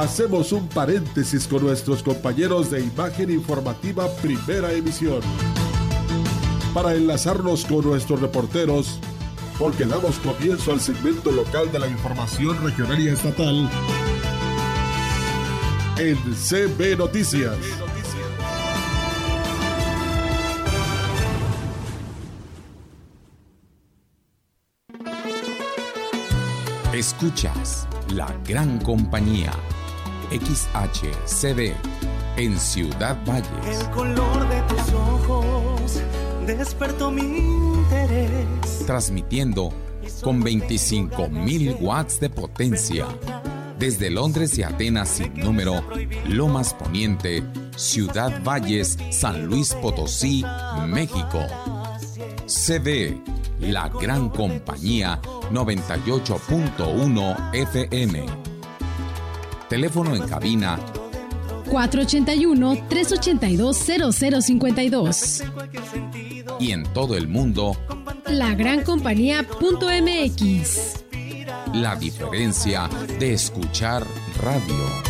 hacemos un paréntesis con nuestros compañeros de Imagen Informativa Primera Emisión para enlazarnos con nuestros reporteros porque damos comienzo al segmento local de la información regional y estatal en CB Noticias. Escuchas la gran compañía XHCD en Ciudad Valles. El color de tus ojos despertó mi interés. Transmitiendo con 25.000 watts de potencia. Desde Londres y Atenas sin número, Lomas Poniente, Ciudad Valles, San Luis Potosí, México. CD, la gran compañía 98.1 FM. Teléfono en cabina 481-382-0052. Y en todo el mundo, lagrancompañía.mx. La diferencia de escuchar radio.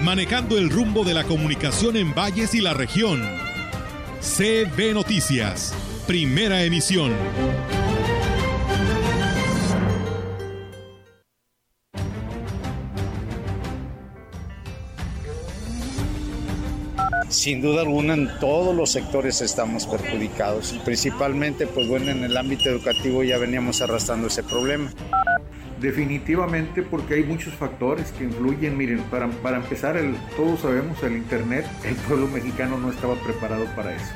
manejando el rumbo de la comunicación en valles y la región. CB Noticias, primera emisión. Sin duda alguna en todos los sectores estamos perjudicados, principalmente pues bueno en el ámbito educativo ya veníamos arrastrando ese problema. Definitivamente porque hay muchos factores que influyen. Miren, para, para empezar, el, todos sabemos el Internet, el pueblo mexicano no estaba preparado para eso.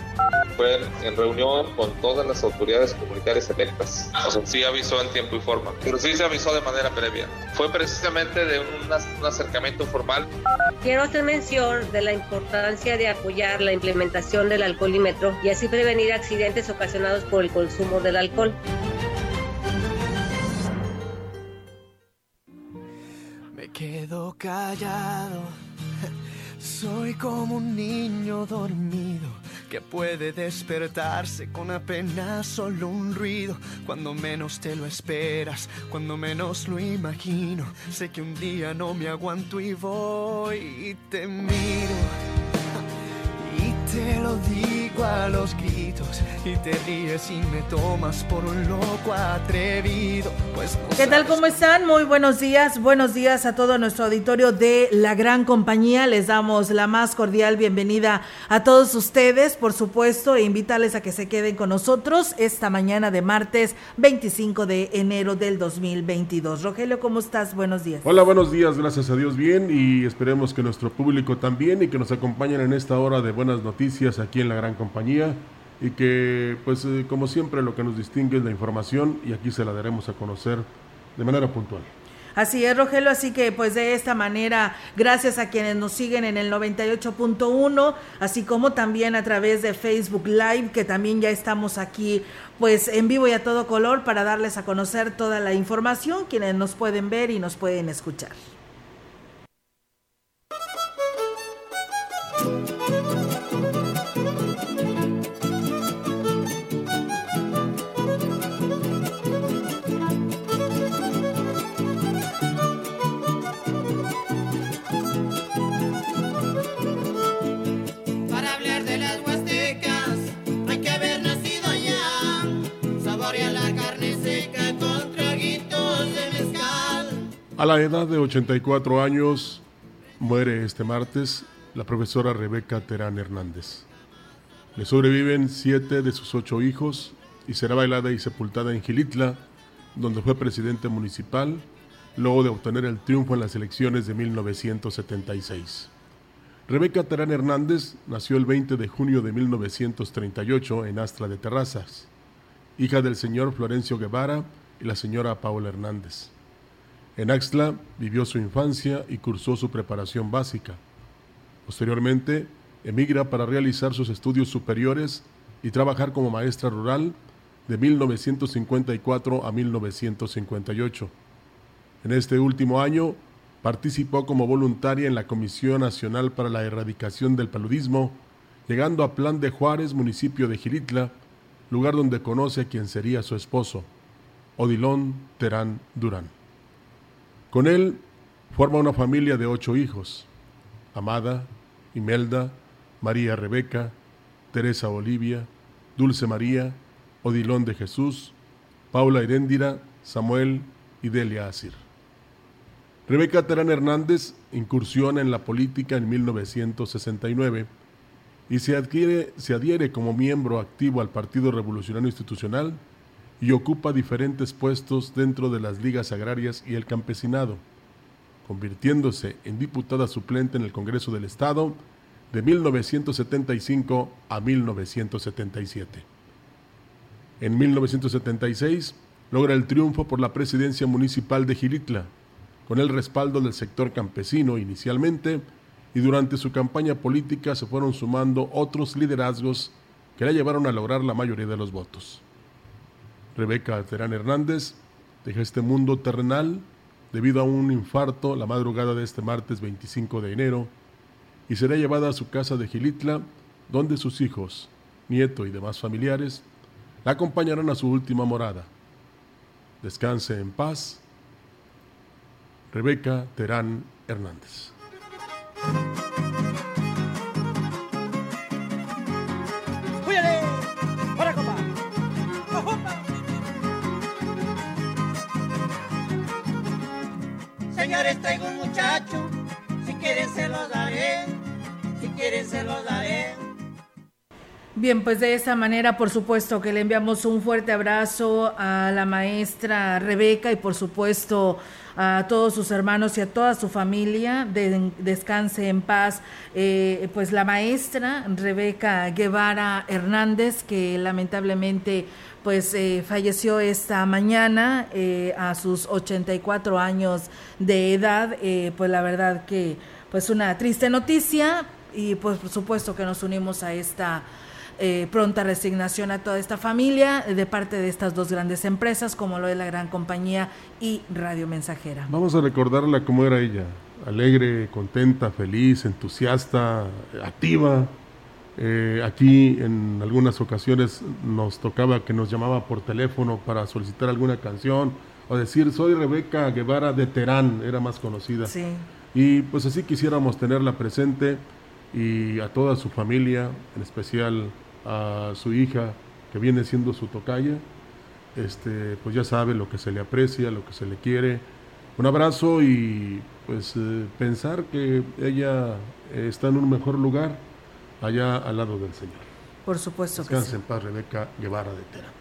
Fue en reunión con todas las autoridades comunitarias electas. O sea, sí avisó en tiempo y forma, pero sí se avisó de manera previa. Fue precisamente de un, un acercamiento formal. Quiero hacer mención de la importancia de apoyar la implementación del alcoholímetro y así prevenir accidentes ocasionados por el consumo del alcohol. Quedo callado. Soy como un niño dormido que puede despertarse con apenas solo un ruido. Cuando menos te lo esperas, cuando menos lo imagino. Sé que un día no me aguanto y voy y te miro. Y te lo digo a los gritos y te ríes y me tomas por un loco atrevido. Pues no ¿Qué tal? ¿Cómo están? Muy buenos días. Buenos días a todo nuestro auditorio de La Gran Compañía. Les damos la más cordial bienvenida a todos ustedes, por supuesto, e invitarles a que se queden con nosotros esta mañana de martes 25 de enero del 2022. Rogelio, ¿cómo estás? Buenos días. Hola, buenos días, gracias a Dios bien y esperemos que nuestro público también y que nos acompañen en esta hora de buenas noticias aquí en la gran compañía y que pues eh, como siempre lo que nos distingue es la información y aquí se la daremos a conocer de manera puntual. Así es, Rogelio, así que pues de esta manera, gracias a quienes nos siguen en el 98.1, así como también a través de Facebook Live, que también ya estamos aquí pues en vivo y a todo color para darles a conocer toda la información, quienes nos pueden ver y nos pueden escuchar. A la edad de 84 años muere este martes la profesora Rebeca Terán Hernández. Le sobreviven siete de sus ocho hijos y será bailada y sepultada en Gilitla, donde fue presidente municipal, luego de obtener el triunfo en las elecciones de 1976. Rebeca Terán Hernández nació el 20 de junio de 1938 en Astra de Terrazas, hija del señor Florencio Guevara y la señora Paula Hernández. En Axtla vivió su infancia y cursó su preparación básica. Posteriormente, emigra para realizar sus estudios superiores y trabajar como maestra rural de 1954 a 1958. En este último año Participó como voluntaria en la Comisión Nacional para la Erradicación del Paludismo, llegando a Plan de Juárez, municipio de Giritla, lugar donde conoce a quien sería su esposo, Odilón Terán Durán. Con él forma una familia de ocho hijos, Amada, Imelda, María Rebeca, Teresa Olivia, Dulce María, Odilón de Jesús, Paula Heréndira, Samuel y Delia Asir. Rebeca Terán Hernández incursiona en la política en 1969 y se, adquiere, se adhiere como miembro activo al Partido Revolucionario Institucional y ocupa diferentes puestos dentro de las ligas agrarias y el campesinado, convirtiéndose en diputada suplente en el Congreso del Estado de 1975 a 1977. En 1976 logra el triunfo por la presidencia municipal de Gilitla, con el respaldo del sector campesino inicialmente, y durante su campaña política se fueron sumando otros liderazgos que la llevaron a lograr la mayoría de los votos. Rebeca Terán Hernández deja este mundo terrenal debido a un infarto la madrugada de este martes 25 de enero y será llevada a su casa de Gilitla, donde sus hijos, nieto y demás familiares la acompañarán a su última morada. Descanse en paz Rebeca Terán Hernández. Traigo un muchacho, si quieren se lo daré, si quieren se lo daré. Bien, pues de esa manera, por supuesto que le enviamos un fuerte abrazo a la maestra Rebeca y por supuesto a todos sus hermanos y a toda su familia. descanse en paz, eh, pues la maestra Rebeca Guevara Hernández, que lamentablemente pues eh, falleció esta mañana eh, a sus 84 años de edad. pues la verdad que pues una triste noticia y pues por supuesto que nos unimos a esta eh, pronta resignación a toda esta familia de parte de estas dos grandes empresas, como lo es la gran compañía y Radio Mensajera. Vamos a recordarla cómo era ella, alegre, contenta, feliz, entusiasta, activa. Eh, aquí en algunas ocasiones nos tocaba que nos llamaba por teléfono para solicitar alguna canción o decir soy Rebeca Guevara de Terán, era más conocida. Sí. Y pues así quisiéramos tenerla presente y a toda su familia, en especial a su hija, que viene siendo su tocaya, este, pues ya sabe lo que se le aprecia, lo que se le quiere. Un abrazo y pues eh, pensar que ella está en un mejor lugar allá al lado del Señor. Por supuesto Descanse que en paz, Rebeca Guevara de Tera.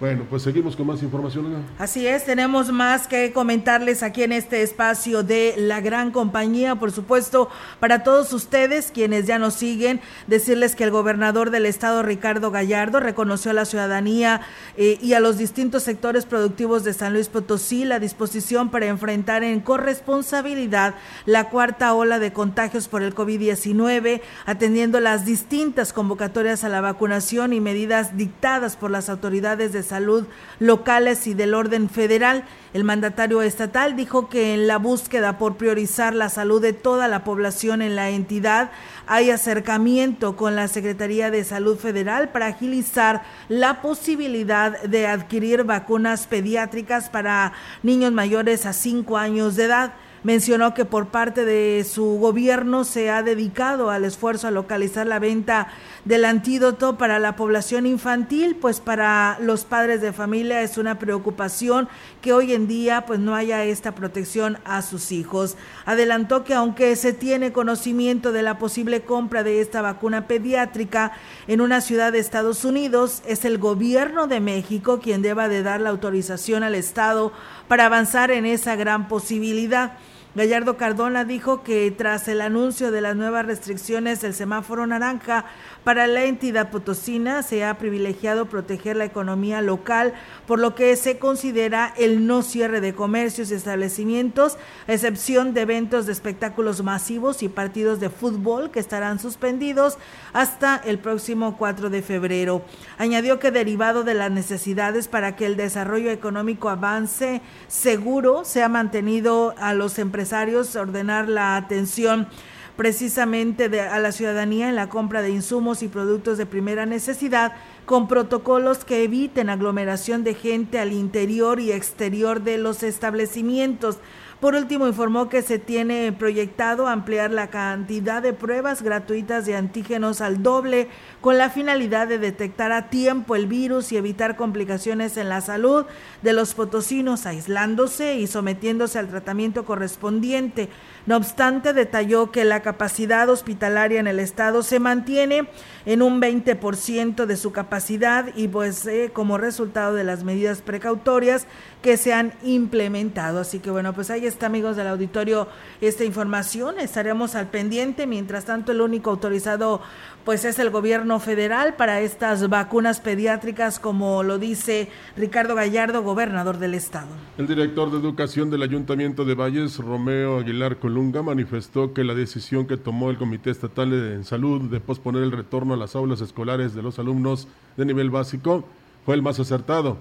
Bueno, pues seguimos con más información. Así es, tenemos más que comentarles aquí en este espacio de la gran compañía, por supuesto, para todos ustedes quienes ya nos siguen, decirles que el gobernador del estado, Ricardo Gallardo, reconoció a la ciudadanía eh, y a los distintos sectores productivos de San Luis Potosí la disposición para enfrentar en corresponsabilidad la cuarta ola de contagios por el COVID-19, atendiendo las distintas convocatorias a la vacunación y medidas dictadas por las autoridades de salud locales y del orden federal. El mandatario estatal dijo que en la búsqueda por priorizar la salud de toda la población en la entidad hay acercamiento con la Secretaría de Salud Federal para agilizar la posibilidad de adquirir vacunas pediátricas para niños mayores a 5 años de edad. Mencionó que por parte de su gobierno se ha dedicado al esfuerzo a localizar la venta del antídoto para la población infantil, pues para los padres de familia es una preocupación que hoy en día pues no haya esta protección a sus hijos. Adelantó que aunque se tiene conocimiento de la posible compra de esta vacuna pediátrica en una ciudad de Estados Unidos, es el gobierno de México quien deba de dar la autorización al Estado para avanzar en esa gran posibilidad. Gallardo Cardona dijo que tras el anuncio de las nuevas restricciones del semáforo naranja para la entidad potosina se ha privilegiado proteger la economía local, por lo que se considera el no cierre de comercios y establecimientos, a excepción de eventos de espectáculos masivos y partidos de fútbol que estarán suspendidos hasta el próximo 4 de febrero. Añadió que derivado de las necesidades para que el desarrollo económico avance seguro, se ha mantenido a los empresarios ordenar la atención precisamente a la ciudadanía en la compra de insumos y productos de primera necesidad con protocolos que eviten aglomeración de gente al interior y exterior de los establecimientos. Por último, informó que se tiene proyectado ampliar la cantidad de pruebas gratuitas de antígenos al doble con la finalidad de detectar a tiempo el virus y evitar complicaciones en la salud de los potosinos, aislándose y sometiéndose al tratamiento correspondiente. No obstante, detalló que la capacidad hospitalaria en el estado se mantiene en un 20% de su capacidad y pues eh, como resultado de las medidas precautorias que se han implementado. Así que bueno, pues ahí está amigos del auditorio esta información. Estaremos al pendiente. Mientras tanto, el único autorizado pues es el gobierno federal para estas vacunas pediátricas, como lo dice Ricardo Gallardo, gobernador del estado. El director de Educación del Ayuntamiento de Valles, Romeo Aguilar Manifestó que la decisión que tomó el Comité Estatal de Salud de posponer el retorno a las aulas escolares de los alumnos de nivel básico fue el más acertado.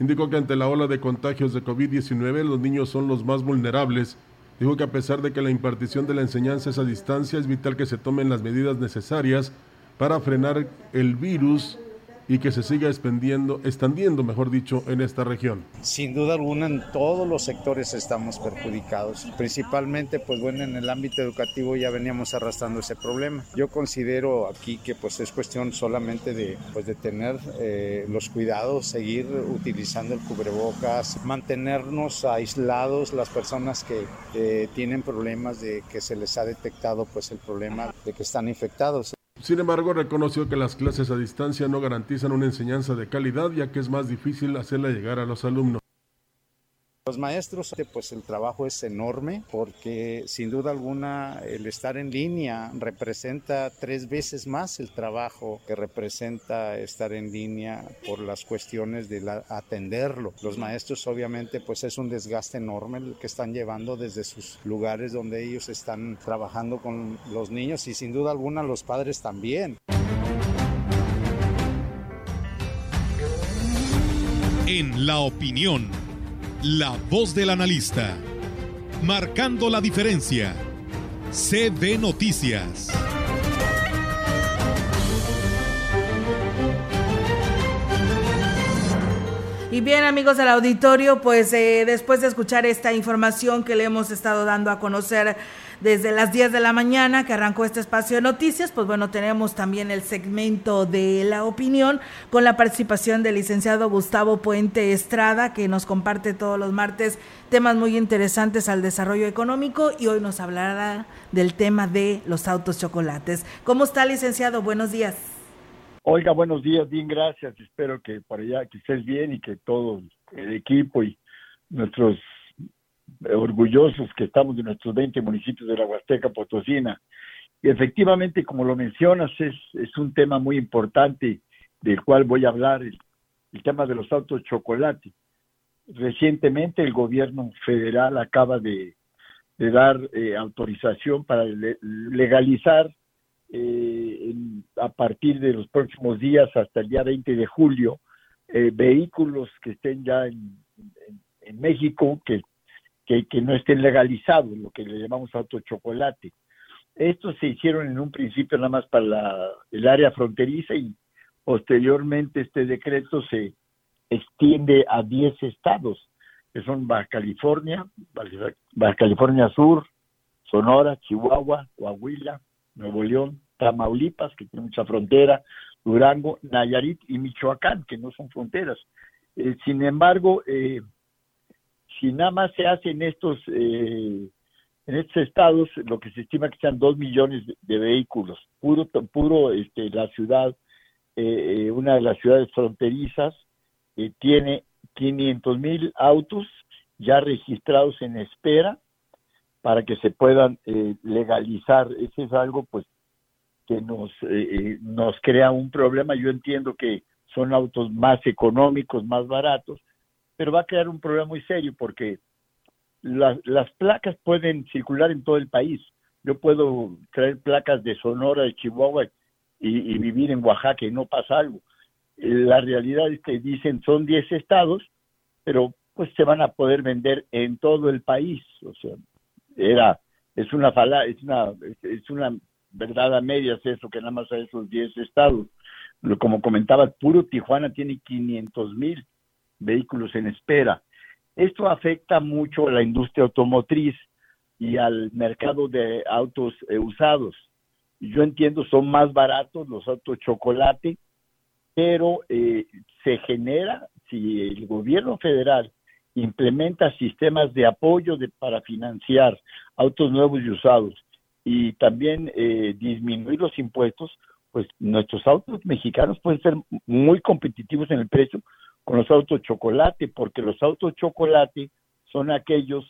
Indicó que ante la ola de contagios de COVID-19 los niños son los más vulnerables Dijo que a pesar de que la impartición de la enseñanza es a distancia, es vital que se tomen las medidas necesarias para frenar el virus y que se siga expandiendo, extendiendo, mejor dicho, en esta región. Sin duda alguna, en todos los sectores estamos perjudicados. Principalmente, pues bueno, en el ámbito educativo ya veníamos arrastrando ese problema. Yo considero aquí que pues es cuestión solamente de, pues, de tener eh, los cuidados, seguir utilizando el cubrebocas, mantenernos aislados las personas que eh, tienen problemas de que se les ha detectado pues el problema de que están infectados. Sin embargo, reconoció que las clases a distancia no garantizan una enseñanza de calidad, ya que es más difícil hacerla llegar a los alumnos. Los maestros, pues el trabajo es enorme porque sin duda alguna el estar en línea representa tres veces más el trabajo que representa estar en línea por las cuestiones de atenderlo. Los maestros obviamente pues es un desgaste enorme el que están llevando desde sus lugares donde ellos están trabajando con los niños y sin duda alguna los padres también. En la opinión la voz del analista. Marcando la diferencia. CB Noticias. Y bien amigos del auditorio, pues eh, después de escuchar esta información que le hemos estado dando a conocer desde las 10 de la mañana que arrancó este espacio de noticias, pues bueno, tenemos también el segmento de la opinión con la participación del licenciado Gustavo Puente Estrada, que nos comparte todos los martes temas muy interesantes al desarrollo económico y hoy nos hablará del tema de los autos chocolates. ¿Cómo está, licenciado? Buenos días. Oiga, buenos días, bien, gracias. Espero que por allá que estés bien y que todo el equipo y nuestros orgullosos que estamos de nuestros 20 municipios de la Huasteca Potosina. Y efectivamente, como lo mencionas, es, un tema muy importante del cual voy a hablar, el, tema de los autos chocolate. Recientemente el gobierno federal acaba de, dar eh, autorización para legalizar eh, a partir de los próximos días hasta el día 20 de julio eh, vehículos que estén ya en, en México, que que, no estén legalizados, lo que le llamamos auto chocolate. Estos se hicieron en un principio nada más para el área fronteriza y posteriormente este decreto se extiende a 10 estados, que son Baja California, Baja California Sur, Sonora, Chihuahua, Coahuila, Nuevo León, Tamaulipas, que tiene mucha frontera, Durango, Nayarit y Michoacán, que no son fronteras. Eh, sin embargo, eh, si nada más se hace en estos eh, en estos estados lo que se estima que sean dos millones de, vehículos puro puro este la ciudad eh, una de las ciudades fronterizas eh, tiene 500 mil autos ya registrados en espera para que se puedan eh, legalizar. Eso es algo pues que nos, eh, eh, nos crea un problema. Yo entiendo que son autos más económicos, más baratos, pero va a crear un problema muy serio porque las, placas pueden circular en todo el país. Yo puedo traer placas de Sonora, de Chihuahua y, y vivir en Oaxaca y no pasa algo. La realidad es que dicen son 10 estados, pero pues se van a poder vender en todo el país. O sea, era, es una fala, es una, es una verdad a medias eso, que nada más a esos 10 estados. Como comentaba, puro Tijuana tiene 500 mil vehículos en espera. Esto afecta mucho a la industria automotriz y al mercado de autos eh, usados. Yo entiendo, son más baratos los autos chocolate, pero eh, se genera, si el gobierno federal implementa sistemas de apoyo de, para financiar autos nuevos y usados y también eh, disminuir los impuestos, pues nuestros autos mexicanos pueden ser muy competitivos en el precio con los autos chocolate, porque los autos chocolate son aquellos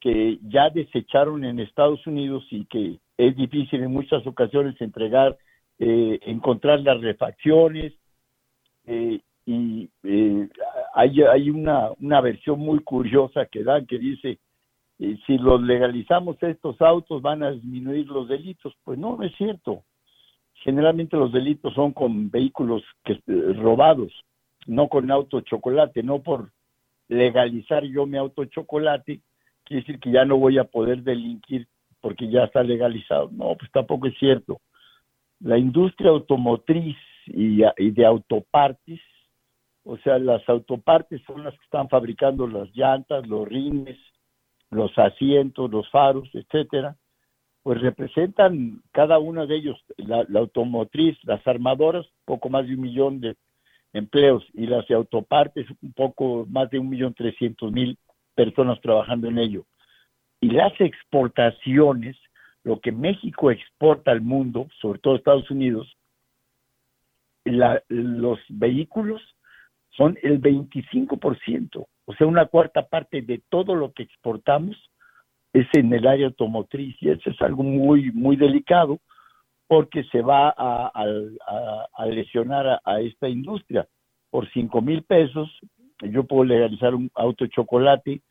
que ya desecharon en Estados Unidos y que es difícil en muchas ocasiones entregar, eh, encontrar las refacciones, eh, y eh, hay, hay una, una versión muy curiosa que dan que dice, si los legalizamos estos autos van a disminuir los delitos. Pues no, no es cierto. Generalmente los delitos son con vehículos que, robados, no con auto chocolate, no por legalizar yo mi auto chocolate, quiere decir que ya no voy a poder delinquir porque ya está legalizado. No, pues tampoco es cierto. La industria automotriz y, y de autopartes, o sea, las autopartes son las que están fabricando las llantas, los rines, los asientos, los faros, etcétera, pues representan cada uno de ellos, la, automotriz, las armadoras, poco más de un millón de empleos, y las de autopartes, un poco más de un millón trescientos mil personas trabajando en ello. Y las exportaciones, lo que México exporta al mundo, sobre todo Estados Unidos, la- los vehículos son el 25%, o sea, una cuarta parte de todo lo que exportamos es en el área automotriz y eso es algo muy, muy delicado porque se va a, lesionar a, esta industria. Por cinco mil pesos yo puedo legalizar un auto chocolate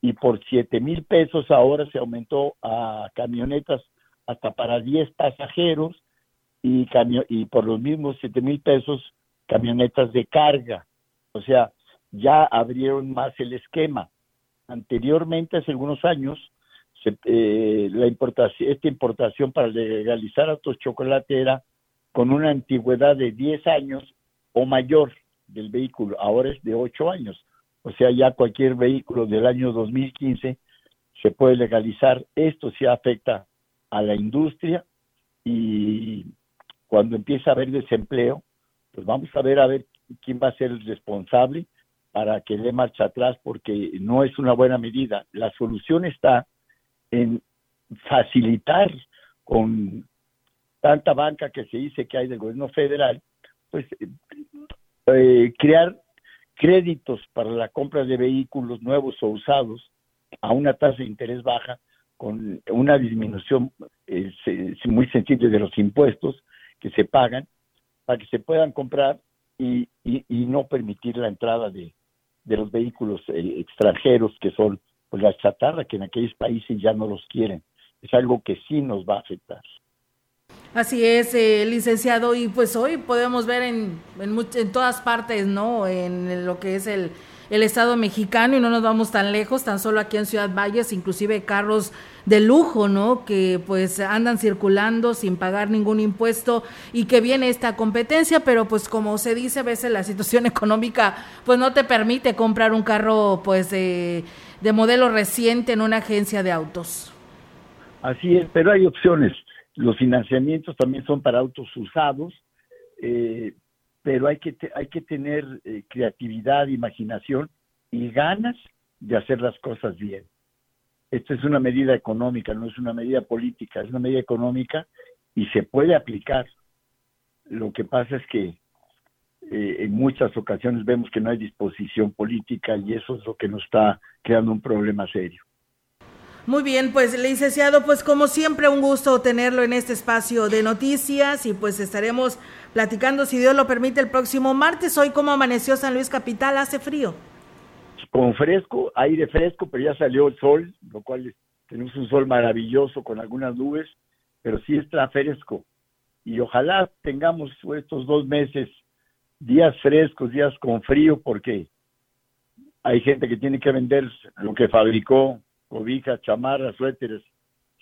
y por siete mil pesos ahora se aumentó a camionetas hasta para 10 pasajeros y, y por los mismos siete mil pesos camionetas de carga. O sea, ya abrieron más el esquema. Anteriormente, hace algunos años, se- eh, la importación, esta importación para legalizar autos chocolate era con una antigüedad de 10 años o mayor del vehículo. Ahora es de 8 años. O sea, ya cualquier vehículo del año 2015 se puede legalizar. Esto sí afecta a la industria y cuando empieza a haber desempleo, pues vamos a ver a ver quién va a ser el responsable para que dé marcha atrás porque no es una buena medida. La solución está en facilitar con tanta banca que se dice que hay del gobierno federal, pues eh, crear créditos para la compra de vehículos nuevos o usados a una tasa de interés baja con una disminución eh, muy sensible de los impuestos que se pagan para que se puedan comprar y, y, y no permitir la entrada de, de los vehículos eh, extranjeros que son pues la chatarra que en aquellos países ya no los quieren. Es algo que sí nos va a afectar. Así es, eh, licenciado, y pues hoy podemos ver en, en, en todas partes, ¿no? En lo que es el, el Estado mexicano y no nos vamos tan lejos, tan solo aquí en Ciudad Valles, inclusive carros de lujo, ¿no? Que pues andan circulando sin pagar ningún impuesto y que viene esta competencia, pero pues como se dice, a veces la situación económica pues no te permite comprar un carro pues de, de modelo reciente en una agencia de autos. Así es, pero hay opciones. Los financiamientos también son para autos usados, eh, pero hay que, te- hay que tener eh, creatividad, imaginación y ganas de hacer las cosas bien. Esta es una medida económica, no es una medida política, es una medida económica y se puede aplicar. Lo que pasa es que eh, en muchas ocasiones vemos que no hay disposición política y eso es lo que nos está creando un problema serio. Muy bien, pues licenciado, pues como siempre un gusto tenerlo en este espacio de noticias y pues estaremos platicando, si Dios lo permite, el próximo martes. Hoy, ¿cómo amaneció San Luis Capital? ¿Hace frío? Con fresco, aire fresco, pero ya salió el sol, lo cual tenemos un sol maravilloso con algunas nubes, pero sí está fresco. Y ojalá tengamos estos dos meses días frescos, días con frío, porque hay gente que tiene que vender lo que fabricó, cobijas, chamarras, suéteres,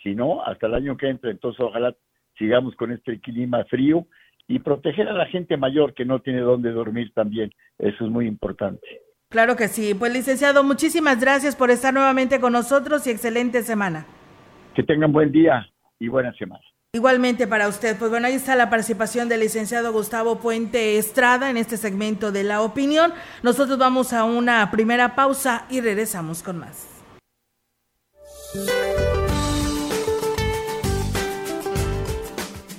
si no, hasta el año que entra. Entonces, ojalá sigamos con este clima frío y proteger a la gente mayor que no tiene dónde dormir también. Eso es muy importante. Claro que sí. Pues, licenciado, muchísimas gracias por estar nuevamente con nosotros y excelente semana. Que tengan buen día y buena semana. Igualmente para usted. Pues bueno, ahí está la participación del licenciado Gustavo Puente Estrada en este segmento de la opinión. Nosotros vamos a una primera pausa y regresamos con más.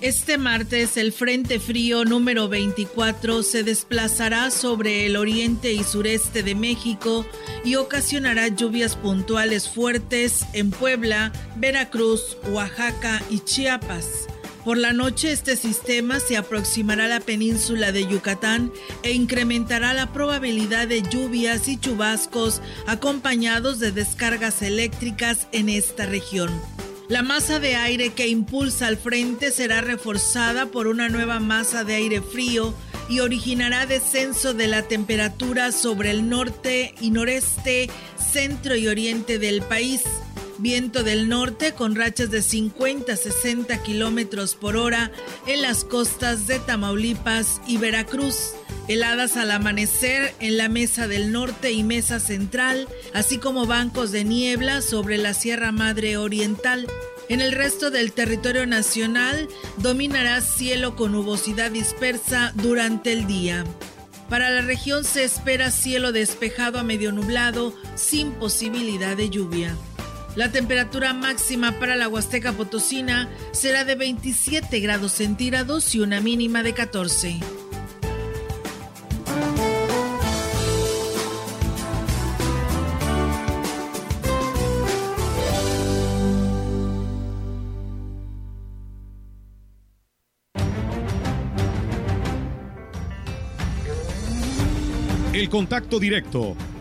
Este martes el Frente Frío número 24 se desplazará sobre el oriente y sureste de México y ocasionará lluvias puntuales fuertes en Puebla, Veracruz, Oaxaca y Chiapas. Por la noche este sistema se aproximará a la península de Yucatán e incrementará la probabilidad de lluvias y chubascos acompañados de descargas eléctricas en esta región. La masa de aire que impulsa al frente será reforzada por una nueva masa de aire frío y originará descenso de la temperatura sobre el norte y noreste, centro y oriente del país. Viento del norte con rachas de 50 a 60 kilómetros por hora en las costas de Tamaulipas y Veracruz. Heladas al amanecer en la mesa del norte y mesa central, así como bancos de niebla sobre la Sierra Madre Oriental. En el resto del territorio nacional dominará cielo con nubosidad dispersa durante el día. Para la región se espera cielo despejado a medio nublado sin posibilidad de lluvia. La temperatura máxima para la Huasteca Potosina será de 27 grados centígrados y una mínima de 14. El contacto directo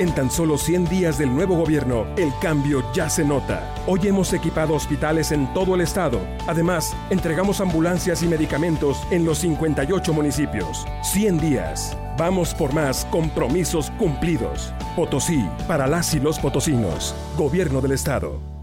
En tan solo 100 días del nuevo gobierno, el cambio ya se nota. Hoy hemos equipado hospitales en todo el estado. Además, entregamos ambulancias y medicamentos en los 58 municipios. 100 días. Vamos por más compromisos cumplidos. Potosí, para las y los potosinos. Gobierno del estado.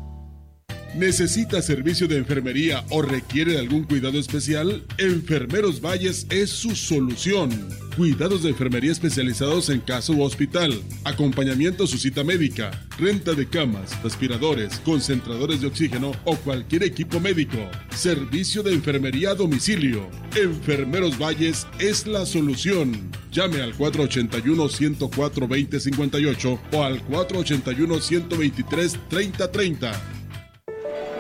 ¿Necesita servicio de enfermería o requiere de algún cuidado especial? Enfermeros Valles es su solución. Cuidados de enfermería especializados en caso u hospital, acompañamiento a su cita médica, renta de camas, respiradores, concentradores de oxígeno o cualquier equipo médico. Servicio de enfermería a domicilio. Enfermeros Valles es la solución. Llame al 481-104-2058 o al 481-123-3030.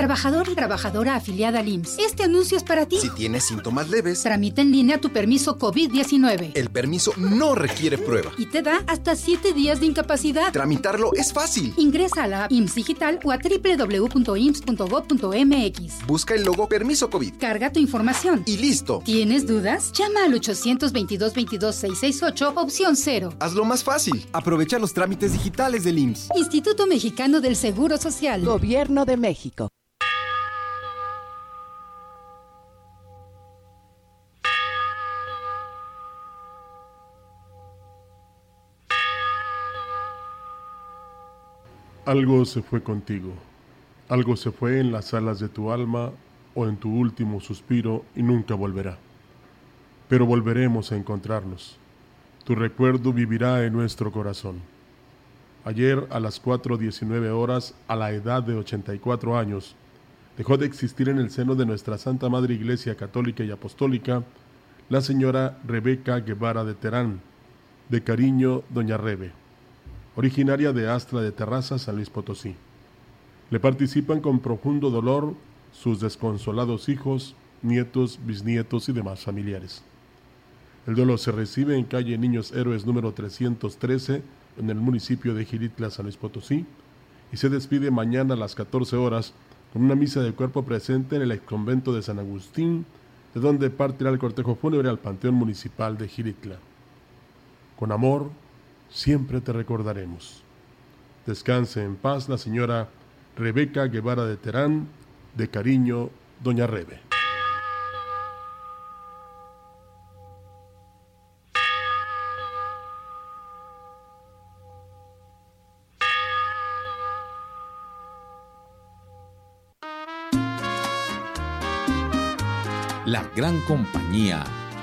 trabajador y trabajadora afiliada al IMSS. Este anuncio es para ti. Si tienes síntomas leves, tramita en línea tu permiso COVID-19. El permiso no requiere prueba. Y te da hasta 7 días de incapacidad. Tramitarlo es fácil. Ingresa a la IMSS Digital o a www.ims.gov.mx. Busca el logo Permiso COVID. Carga tu información. Y listo. ¿Tienes dudas? Llama al 822-22-668, opción 0. Hazlo más fácil. Aprovecha los trámites digitales del IMSS. Instituto Mexicano del Seguro Social. Gobierno de México. Algo se fue contigo, algo se fue en las alas de tu alma o en tu último suspiro y nunca volverá. Pero volveremos a encontrarnos. Tu recuerdo vivirá en nuestro corazón. Ayer a las 4.19 horas, a la edad de 84 años, dejó de existir en el seno de nuestra Santa Madre Iglesia Católica y Apostólica la señora Rebeca Guevara de Terán, de cariño Doña Rebe, originaria de Astra de Terraza, San Luis Potosí. Le participan con profundo dolor sus desconsolados hijos, nietos, bisnietos y demás familiares. El dolor se recibe en calle Niños Héroes número 313 en el municipio de Giritla, San Luis Potosí, y se despide mañana a las 14 horas con una misa de cuerpo presente en el convento de San Agustín, de donde partirá el cortejo fúnebre al Panteón Municipal de Giritla. Con amor, siempre te recordaremos. Descanse en paz la señora Rebeca Guevara de Terán, de cariño, Doña Rebe. La gran compañía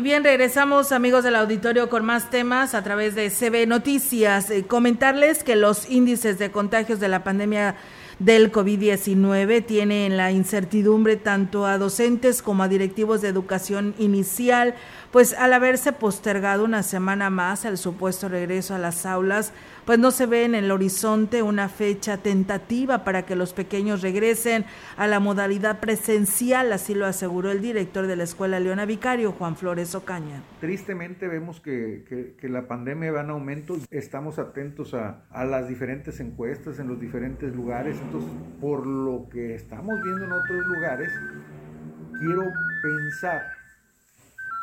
Y bien, regresamos amigos del auditorio con más temas a través de CB Noticias. Eh, comentarles que los índices de contagios de la pandemia del COVID-19 tienen la incertidumbre tanto a docentes como a directivos de educación inicial, pues al haberse postergado una semana más el supuesto regreso a las aulas, pues no se ve en el horizonte una fecha tentativa para que los pequeños regresen a la modalidad presencial, así lo aseguró el director de la Escuela Leona Vicario, Juan Flores Ocaña. Tristemente vemos que, que- la pandemia va en aumento. Estamos atentos a, a las diferentes encuestas en los diferentes lugares. Entonces, por lo que estamos viendo en otros lugares, quiero pensar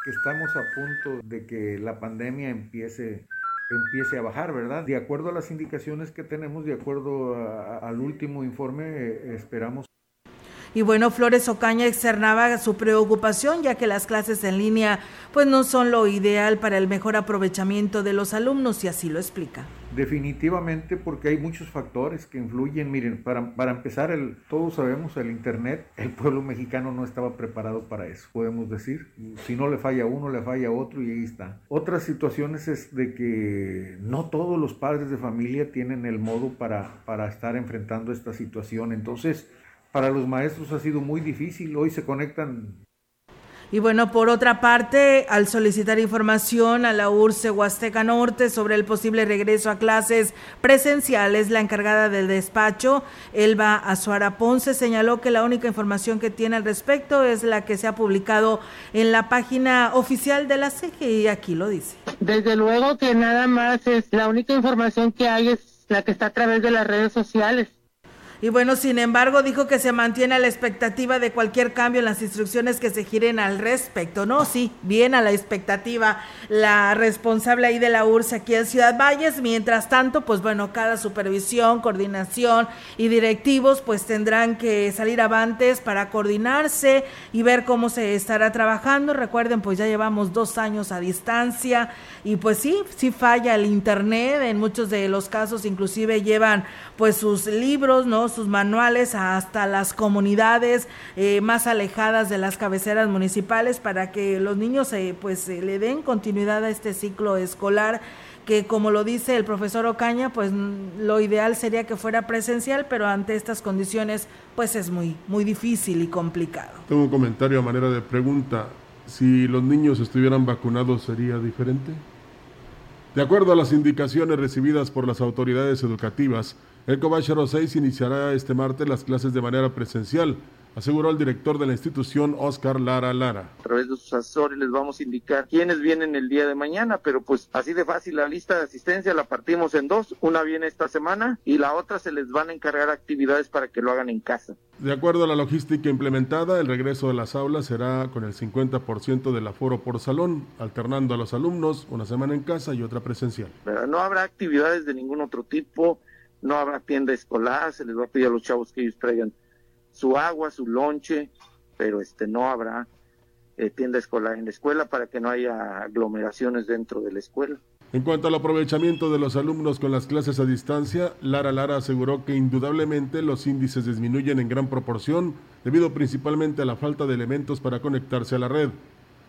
estamos a punto de que la pandemia empiece empiece a bajar, ¿verdad? De acuerdo a las indicaciones que tenemos, de acuerdo a- al último informe, eh, esperamos Y bueno, Flores Ocaña externaba su preocupación ya que las clases en línea pues no son lo ideal para el mejor aprovechamiento de los alumnos y así lo explica. Definitivamente porque hay muchos factores que influyen. Miren, para, para empezar, el, todos sabemos el Internet, el pueblo mexicano no estaba preparado para eso, podemos decir. Si no le falla uno, le falla otro y ahí está. Otras situaciones es de que no todos los padres de familia tienen el modo para, para estar enfrentando esta situación. Entonces, para los maestros ha sido muy difícil. Hoy se conectan Y bueno, por otra parte, al solicitar información a la URCE Huasteca Norte sobre el posible regreso a clases presenciales, la encargada del despacho, Elba Azuara Ponce, señaló que la única información que tiene al respecto es la que se ha publicado en la página oficial de la CGE y aquí lo dice. Desde luego que nada más es la única información que hay es la que está a través de las redes sociales. Y bueno, sin embargo, dijo que se mantiene a la expectativa de cualquier cambio en las instrucciones que se giren al respecto. No, sí, bien a la expectativa la responsable ahí de la URSS aquí en Ciudad Valles. Mientras tanto, pues bueno, cada supervisión, coordinación y directivos pues tendrán que salir avantes para coordinarse y ver cómo se estará trabajando. Recuerden, pues ya llevamos dos años a distancia y pues sí, sí falla el internet. En muchos de los casos inclusive llevan pues sus libros, ¿no? Sus manuales hasta las comunidades eh, más alejadas de las cabeceras municipales para que los niños eh, pues eh, le den continuidad a este ciclo escolar que como lo dice el profesor Ocaña, pues lo ideal sería que fuera presencial, pero ante estas condiciones pues es muy muy difícil y complicado. Tengo un comentario a manera de pregunta. si los niños estuvieran vacunados sería diferente? De acuerdo a las indicaciones recibidas por las autoridades educativas, el Cobachero 6 iniciará este martes las clases de manera presencial, aseguró el director de la institución, Oscar Lara Lara. A través de sus asesores les vamos a indicar quiénes vienen el día de mañana, pero pues así de fácil la lista de asistencia la partimos en dos, una viene esta semana y la otra se les van a encargar actividades para que lo hagan en casa. De acuerdo a la logística implementada, el regreso de las aulas será con el 50% del aforo por salón, alternando a los alumnos una semana en casa y otra presencial. Pero no habrá actividades de ningún otro tipo, no habrá tienda escolar, se les va a pedir a los chavos que ellos traigan su agua, su lonche, pero este no habrá eh, tienda escolar en la escuela para que no haya aglomeraciones dentro de la escuela. En cuanto al aprovechamiento de los alumnos con las clases a distancia, Lara Lara aseguró que indudablemente los índices disminuyen en gran proporción debido principalmente a la falta de elementos para conectarse a la red.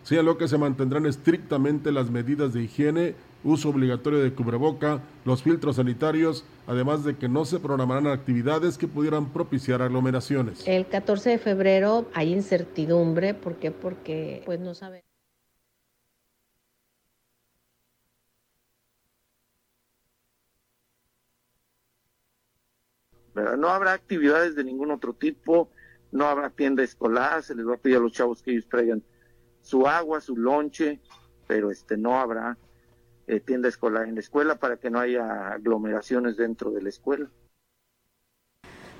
Señaló que se mantendrán estrictamente las medidas de higiene, uso obligatorio de cubreboca, los filtros sanitarios, además de que no se programarán actividades que pudieran propiciar aglomeraciones. El 14 de febrero hay incertidumbre, ¿por qué? Porque pues no sabe. No habrá actividades de ningún otro tipo, no habrá tienda escolar, se les va a pedir a los chavos que ellos traigan su agua, su lonche, pero este no habrá eh, tienda escolar en la escuela para que no haya aglomeraciones dentro de la escuela.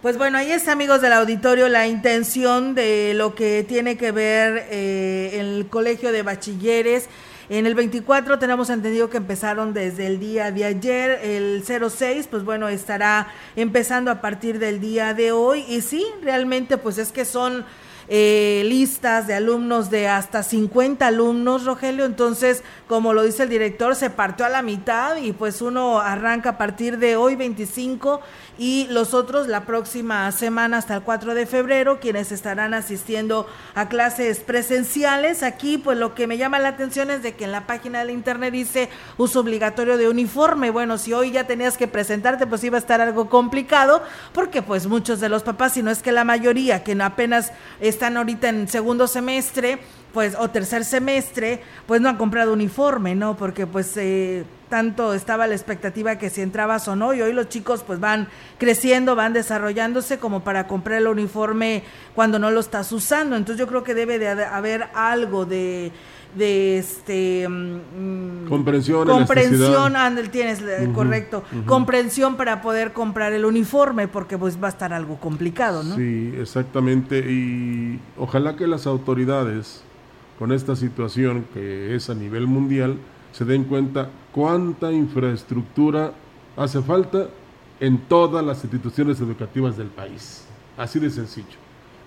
Pues bueno, ahí está, amigos del auditorio, la intención de lo que tiene que ver eh, el Colegio de Bachilleres. En el 24 tenemos entendido que empezaron desde el día de ayer, el 06, pues bueno, estará empezando a partir del día de hoy. Y sí, realmente pues es que son eh, listas de alumnos de hasta 50 alumnos, Rogelio. Entonces, como lo dice el director, se partió a la mitad y pues uno arranca a partir de hoy 25 y los otros la próxima semana hasta el 4 de febrero, quienes estarán asistiendo a clases presenciales. Aquí, pues lo que me llama la atención es de que en la página del internet dice uso obligatorio de uniforme. Bueno, si hoy ya tenías que presentarte, pues iba a estar algo complicado, porque pues muchos de los papás, si no es que la mayoría, que apenas están ahorita en segundo semestre, pues o tercer semestre, pues no han comprado uniforme, ¿no? Porque pues eh, tanto estaba la expectativa que si entrabas o no, y hoy los chicos pues van creciendo, van desarrollándose como para comprar el uniforme cuando no lo estás usando. Entonces yo creo que debe de haber algo de de este mm, comprensión comprensión Andel tienes eh, correcto comprensión para poder comprar el uniforme porque pues va a estar algo complicado no sí exactamente y ojalá que las autoridades con esta situación que es a nivel mundial, se den cuenta cuánta infraestructura hace falta en todas las instituciones educativas del país. Así de sencillo.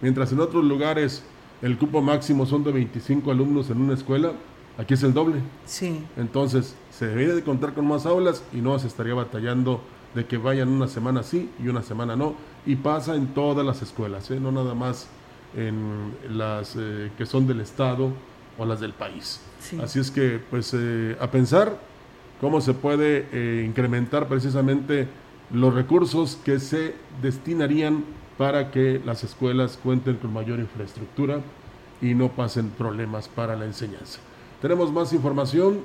Mientras en otros lugares el cupo máximo son de 25 alumnos en una escuela, aquí es el doble. Sí. Entonces, se debería de contar con más aulas y no se estaría batallando de que vayan una semana sí y una semana no. Y pasa en todas las escuelas, ¿eh? no nada más en las eh, que son del Estado o las del país. Así es que, pues, eh, a pensar cómo se puede incrementar precisamente los recursos que se destinarían para que las escuelas cuenten con mayor infraestructura y no pasen problemas para la enseñanza. Tenemos más información.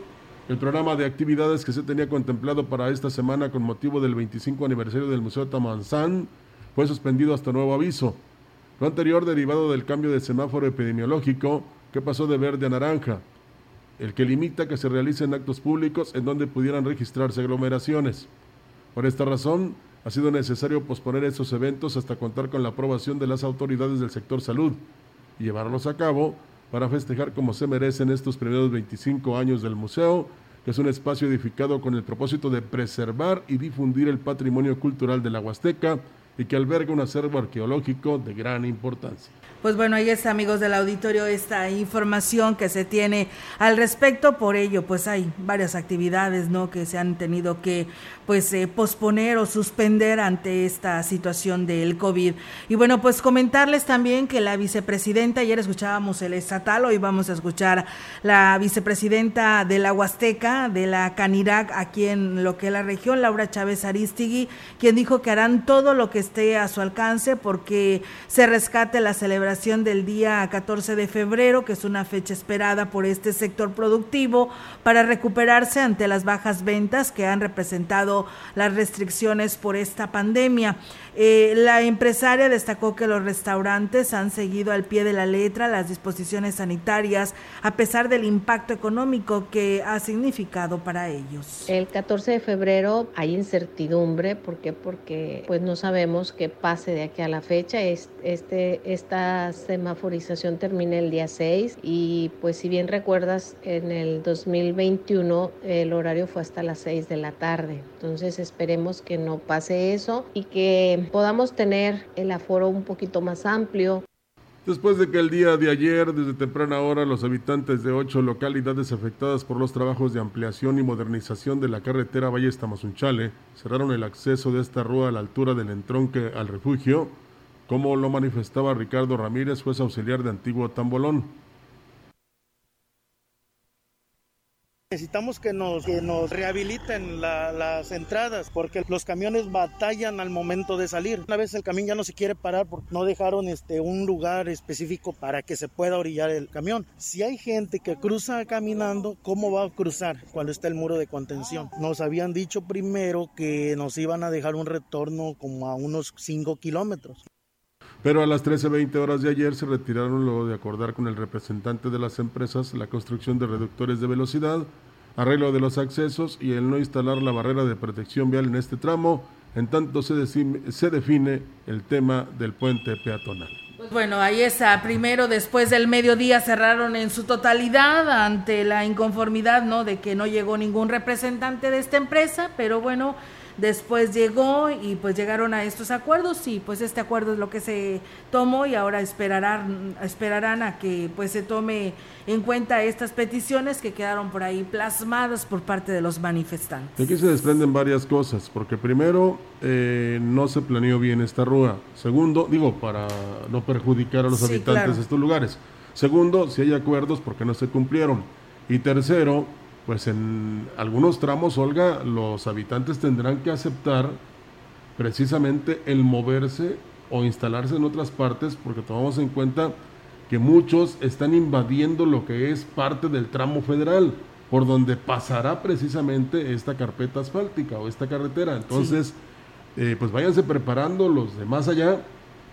El programa de actividades que se tenía contemplado para esta semana con motivo del 25 aniversario del Museo Tamanzán fue suspendido hasta nuevo aviso. Lo anterior derivado del cambio de semáforo epidemiológico que pasó de verde a naranja, el que limita que se realicen actos públicos en donde pudieran registrarse aglomeraciones. Por esta razón, ha sido necesario posponer estos eventos hasta contar con la aprobación de las autoridades del sector salud y llevarlos a cabo para festejar como se merecen estos primeros 25 años del museo, que es un espacio edificado con el propósito de preservar y difundir el patrimonio cultural de la Huasteca y que alberga un acervo arqueológico de gran importancia. Pues bueno, ahí está, amigos del auditorio, esta información que se tiene al respecto. Por ello, pues hay varias actividades, ¿no? Que se han tenido que, pues, eh, posponer o suspender ante esta situación del COVID. Y bueno, pues comentarles también que la vicepresidenta, ayer escuchábamos el estatal, hoy vamos a escuchar la vicepresidenta de la Huasteca, de la Canirac, aquí en lo que es la región, Laura Chávez Aristigui, quien dijo que harán todo lo que esté a su alcance porque se rescate la celebración del día 14 de febrero, que es una fecha esperada por este sector productivo para recuperarse ante las bajas ventas que han representado las restricciones por esta pandemia. Eh, la empresaria destacó que los restaurantes han seguido al pie de la letra las disposiciones sanitarias a pesar del impacto económico que ha significado para ellos. El 14 de febrero hay incertidumbre, ¿por qué? Porque pues no sabemos qué pase de aquí a la fecha. Este, esta semaforización termina el día 6 y pues si bien recuerdas en el 2021 el horario fue hasta las 6 de la tarde. Entonces esperemos que no pase eso y que podamos tener el aforo un poquito más amplio. Después de que el día de ayer, desde temprana hora, los habitantes de ocho localidades afectadas por los trabajos de ampliación y modernización de la carretera Valle Tamazunchale cerraron el acceso de esta rúa a la altura del entronque al refugio, como lo manifestaba Ricardo Ramírez, juez auxiliar de Antiguo Tambolón. Necesitamos que nos, que nos rehabiliten las entradas porque los camiones batallan al momento de salir. Una vez el camión ya no se quiere parar porque no dejaron este, un lugar específico para que se pueda orillar el camión. Si hay gente que cruza caminando, ¿cómo va a cruzar cuando está el muro de contención? Nos habían dicho primero que nos iban a dejar un retorno como a unos 5 kilómetros. Pero a las 13.20 horas de ayer se retiraron luego de acordar con el representante de las empresas la construcción de reductores de velocidad, arreglo de los accesos y el no instalar la barrera de protección vial en este tramo, en tanto se, se define el tema del puente peatonal. Pues bueno, ahí está. Primero, después del mediodía cerraron en su totalidad ante la inconformidad, ¿no? De que no llegó ningún representante de esta empresa, pero bueno, Después llegó y pues llegaron a estos acuerdos y pues este acuerdo es lo que se tomó y ahora esperarán, esperarán a que pues se tome en cuenta estas peticiones que quedaron por ahí plasmadas por parte de los manifestantes. aquí se desprenden varias cosas, porque primero eh, no se planeó bien esta rúa. Segundo, digo, para no perjudicar a los habitantes de estos lugares. Segundo, si hay acuerdos, porque no se cumplieron? Y tercero, pues en algunos tramos, Olga, los habitantes tendrán que aceptar precisamente el moverse o instalarse en otras partes porque tomamos en cuenta que muchos están invadiendo lo que es parte del tramo federal por donde pasará precisamente esta carpeta asfáltica o esta carretera. Entonces, eh, pues váyanse preparando los de más allá,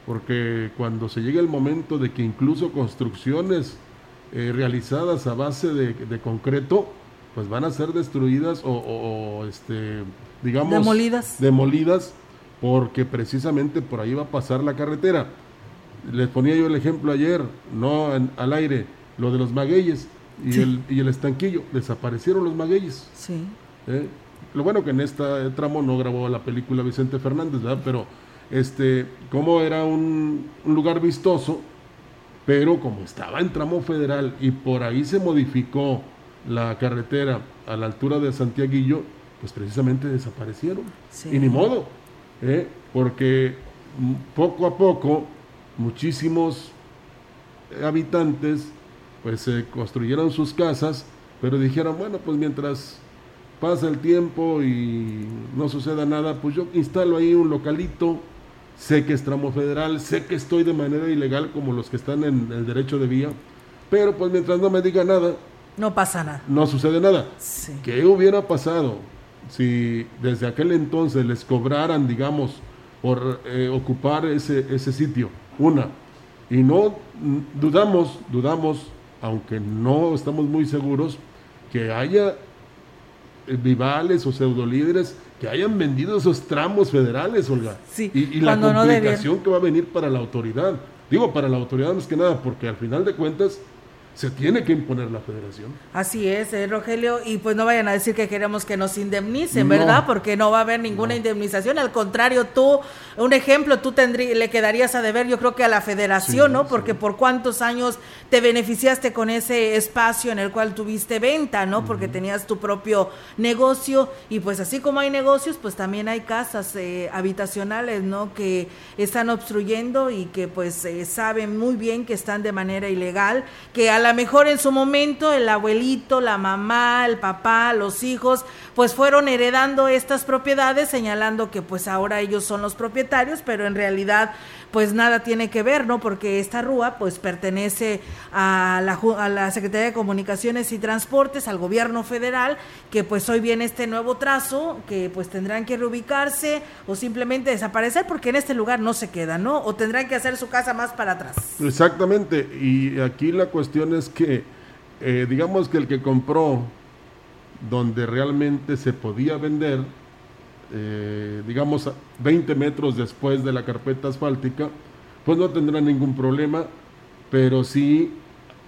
porque cuando se llegue el momento de que incluso construcciones eh, realizadas a base de concreto, pues van a ser destruidas o, este, digamos, demolidas. demolidas porque precisamente por ahí va a pasar la carretera. Les ponía yo el ejemplo ayer, no al aire, lo de los magueyes y, el, y el estanquillo, desaparecieron los magueyes. Sí. ¿Eh? Lo bueno que en este tramo no grabó la película Vicente Fernández, ¿verdad? Pero este, como era un, un lugar vistoso, pero como estaba en tramo federal y por ahí se modificó la carretera a la altura de Santiaguillo, pues precisamente desaparecieron. Y ni modo, ¿eh? porque poco a poco muchísimos habitantes pues se construyeron sus casas, pero dijeron, bueno, pues mientras pasa el tiempo y no suceda nada, pues yo instalo ahí un localito, sé que es tramo federal, sé que estoy de manera ilegal como los que están en el derecho de vía, pero pues mientras no me diga nada, no pasa nada. No sucede nada. ¿Qué hubiera pasado si desde aquel entonces les cobraran, digamos, por eh, ocupar ese, ese sitio? Una. Y no dudamos, dudamos, aunque no estamos muy seguros, que haya eh, vivales o pseudolíderes que hayan vendido esos tramos federales, Olga. Sí, y, la complicación que va a venir para la autoridad. Digo, para la autoridad más que nada, porque al final de cuentas se tiene que imponer la federación. Así es, eh, Rogelio, y pues no vayan a decir que queremos que nos indemnicen, ¿verdad? Porque no va a haber ninguna indemnización, al contrario, tú, un ejemplo, tú tendrí, le quedarías a deber, yo creo que a la federación, ¿no? Porque por cuántos años te beneficiaste con ese espacio en el cual tuviste venta, ¿no? Porque tenías tu propio negocio y pues así como hay negocios, pues también hay casas eh, habitacionales, ¿no? Que están obstruyendo y que pues eh, saben muy bien que están de manera ilegal, que al lo mejor en su momento el abuelito, la mamá, el papá, los hijos, pues fueron heredando estas propiedades, señalando que pues ahora ellos son los propietarios, pero en realidad pues nada tiene que ver, ¿no? Porque esta rúa pues pertenece a la, a la Secretaría de Comunicaciones y Transportes, al gobierno federal, que pues hoy viene este nuevo trazo, que pues tendrán que reubicarse o simplemente desaparecer porque en este lugar no se quedan, ¿no? O tendrán que hacer su casa más para atrás. Exactamente, y aquí la cuestión es que, eh, digamos que el que compró donde realmente se podía vender, eh, digamos 20 metros después de la carpeta asfáltica, pues no tendrá ningún problema, pero sí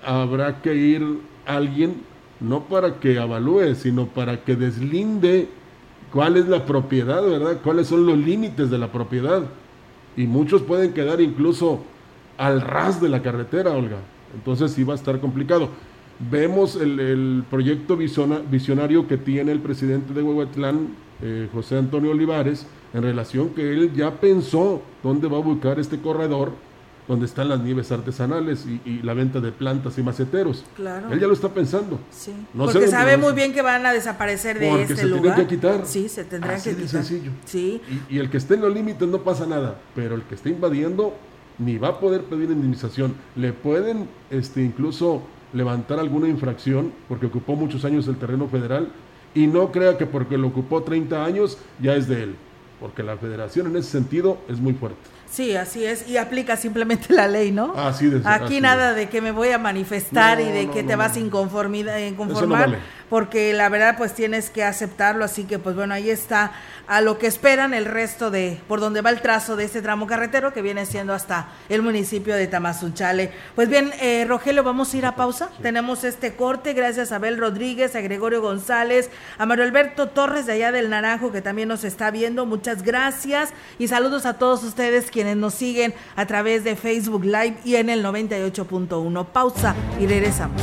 habrá que ir alguien, no para que avalúe, sino para que deslinde cuál es la propiedad, ¿verdad? ¿Cuáles son los límites de la propiedad? Y muchos pueden quedar incluso al ras de la carretera, Olga. Entonces sí va a estar complicado. Vemos el, el proyecto visionario que tiene el presidente de Huehuetlán, eh, José Antonio Olivares, en relación que él ya pensó dónde va a ubicar este corredor donde están las nieves artesanales y, la venta de plantas y maceteros. Claro. Él ya lo está pensando. Sí. porque sabe muy bien que van a desaparecer de porque este se lugar. que quitar. Sí, se tendrán que quitar. sencillo. Sí. Y, y, el que esté en los límites no pasa nada, pero el que esté invadiendo ni va a poder pedir indemnización. Le pueden este, incluso levantar alguna infracción porque ocupó muchos años el terreno federal y no crea que porque lo ocupó 30 años ya es de él, porque la federación en ese sentido es muy fuerte. Sí, así es, y aplica simplemente la ley, ¿no? Así de, Aquí nada de que me voy a manifestar y de que te vas a inconformidad, inconformar, porque la verdad pues tienes que aceptarlo, así que pues bueno, ahí está a lo que esperan el resto de, por donde va el trazo de este tramo carretero que viene siendo hasta el municipio de Tamazunchale. Pues bien, eh, Rogelio, vamos a ir a pausa. Tenemos este corte, gracias a Abel Rodríguez, a Gregorio González, a Mario Alberto Torres de allá del Naranjo que también nos está viendo. Muchas gracias y saludos a todos ustedes quienes nos siguen a través de Facebook Live y en el 98.1. Pausa y regresamos.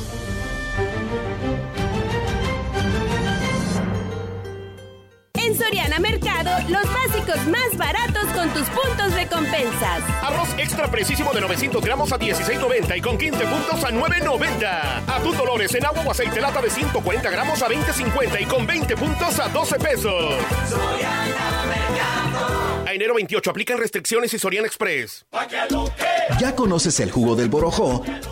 En Soriana Mercado, los básicos más baratos con tus puntos de compensas. Arroz extra precisísimo de 900 gramos a 16.90 y con 15 puntos a 9.90. Atún Dolores en agua o aceite lata de 140 gramos a 20.50 y con 20 puntos a 12 pesos. Soriana Mercado. A enero 28 aplican restricciones y Soriana Express. ¿Ya conoces el jugo del Borojó?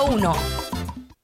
202 B001.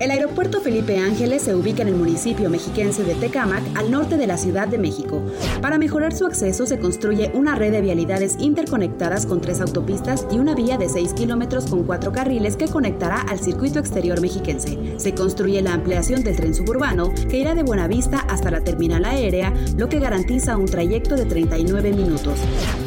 El aeropuerto Felipe Ángeles se ubica en el municipio mexiquense de Tecámac, al norte de la Ciudad de México. Para mejorar su acceso se construye una red de vialidades interconectadas con tres autopistas y una vía de 6 kilómetros con cuatro carriles que conectará al circuito exterior mexiquense. Se construye la ampliación del tren suburbano que irá de Buenavista hasta la terminal aérea, lo que garantiza un trayecto de 39 minutos.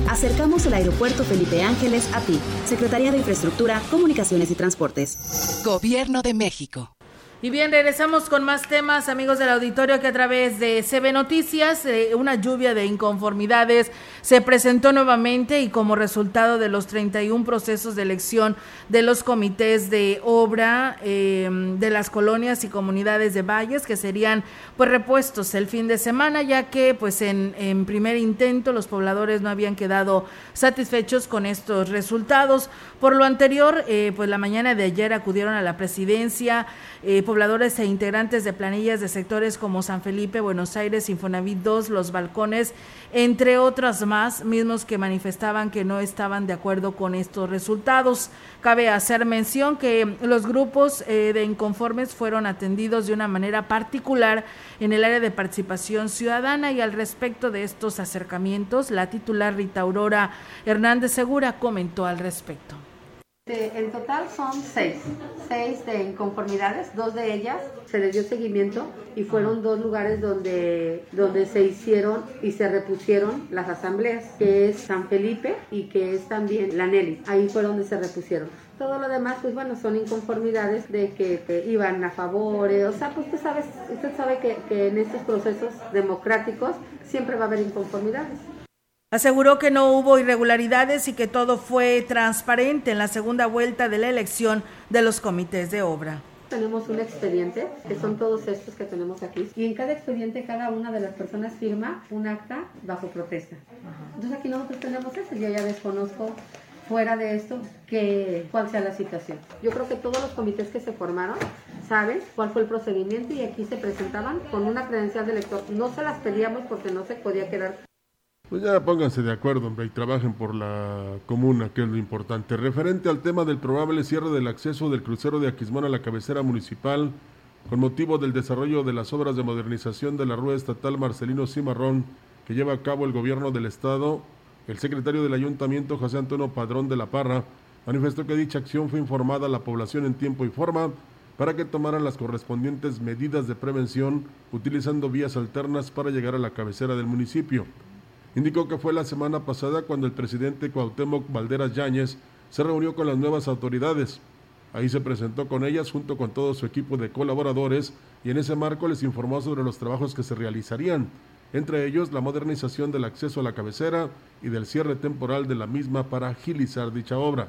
Acercamos el aeropuerto Felipe Ángeles a ti, Secretaría de Infraestructura, Comunicaciones y Transportes. Gobierno de México. Y bien, regresamos con más temas, amigos del auditorio, que a través de CB Noticias, eh, una lluvia de inconformidades se presentó nuevamente y como resultado de los 31 procesos de elección de los comités de obra eh, de las colonias y comunidades de valles que serían pues repuestos el fin de semana, ya que pues en, en primer intento los pobladores no habían quedado satisfechos con estos resultados. Por lo anterior, eh, pues la mañana de ayer acudieron a la presidencia eh, pobladores e integrantes de planillas de sectores como San Felipe, Buenos Aires, Infonavit 2, Los Balcones, entre otras más, mismos que manifestaban que no estaban de acuerdo con estos resultados. Cabe hacer mención que los grupos eh, de inconformes fueron atendidos de una manera particular en el área de participación ciudadana y al respecto de estos acercamientos, la titular Rita Aurora Hernández Segura comentó al respecto. En total son seis, seis de inconformidades, dos de ellas se les dio seguimiento y fueron dos lugares donde, donde se hicieron y se repusieron las asambleas, que es San Felipe y que es también la Nelly, ahí fue donde se repusieron. Todo lo demás, pues bueno, son inconformidades de que, iban a favor, o sea, pues usted, sabes, usted sabe que, que en estos procesos democráticos siempre va a haber inconformidades. Aseguró que no hubo irregularidades y que todo fue transparente en la segunda vuelta de la elección de los comités de obra. Tenemos un expediente, que son todos estos que tenemos aquí, y en cada expediente cada una de las personas firma un acta bajo protesta. Entonces aquí nosotros tenemos eso, yo ya desconozco fuera de esto que, cuál sea la situación. Yo creo que todos los comités que se formaron saben cuál fue el procedimiento y aquí se presentaban con una credencial de elector. No se las pedíamos porque no se podía quedar pues ya pónganse de acuerdo, hombre, y trabajen por la comuna, que es lo importante. Referente al tema del probable cierre del acceso del crucero de Aquismón a la cabecera municipal, con motivo del desarrollo de las obras de modernización de la rueda estatal Marcelino Cimarrón, que lleva a cabo el gobierno del estado, el secretario del ayuntamiento, José Antonio Padrón de la Parra, manifestó que dicha acción fue informada a la población en tiempo y forma para que tomaran las correspondientes medidas de prevención utilizando vías alternas para llegar a la cabecera del municipio. Indicó que fue la semana pasada cuando el presidente Cuauhtémoc Valderas Yáñez se reunió con las nuevas autoridades. Ahí se presentó con ellas junto con todo su equipo de colaboradores y en ese marco les informó sobre los trabajos que se realizarían, entre ellos la modernización del acceso a la cabecera y del cierre temporal de la misma para agilizar dicha obra.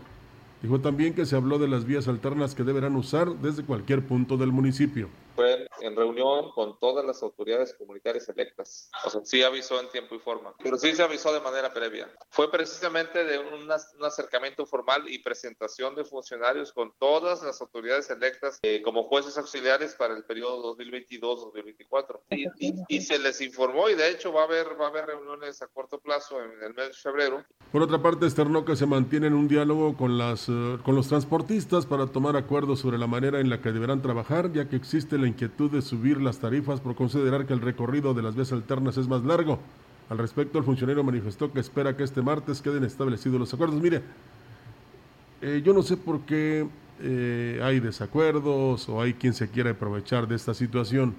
Dijo también que se habló de las vías alternas que deberán usar desde cualquier punto del municipio fue en reunión con todas las autoridades comunitarias electas. O sea, sí avisó en tiempo y forma, pero sí se avisó de manera previa. Fue precisamente de un, un acercamiento formal y presentación de funcionarios con todas las autoridades electas eh, como jueces auxiliares para el periodo 2022-2024. Y, y, y, se les informó y de hecho va a haber, va a haber reuniones a corto plazo en el mes de febrero. Por otra parte, externó que se mantiene en un diálogo con, las, uh, con los transportistas para tomar acuerdos sobre la manera en la que deberán trabajar, ya que existe la inquietud de subir las tarifas por considerar que el recorrido de las vías alternas es más largo. Al respecto, el funcionario manifestó que espera que este martes queden establecidos los acuerdos. Mire, eh, yo no sé por qué eh, hay desacuerdos o hay quien se quiere aprovechar de esta situación.